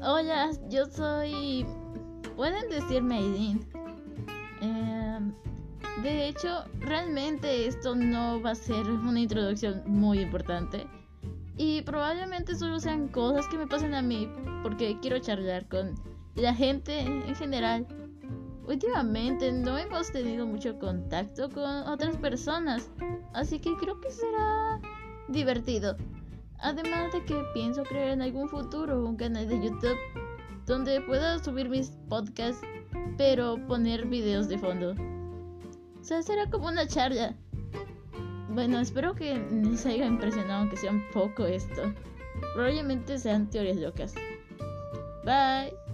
Hola, yo soy... Pueden decirme Aidin. Em, de hecho, realmente esto no va a ser una introducción muy importante. Y probablemente solo sean cosas que me pasen a mí porque quiero charlar con la gente en general. Últimamente no hemos tenido mucho contacto con otras personas, así que creo que será divertido. Además de que pienso crear en algún futuro un canal de YouTube donde pueda subir mis podcasts, pero poner videos de fondo. O sea, será como una charla. Bueno, espero que les haya impresionado, aunque sea un poco esto. Probablemente sean teorías locas. Bye.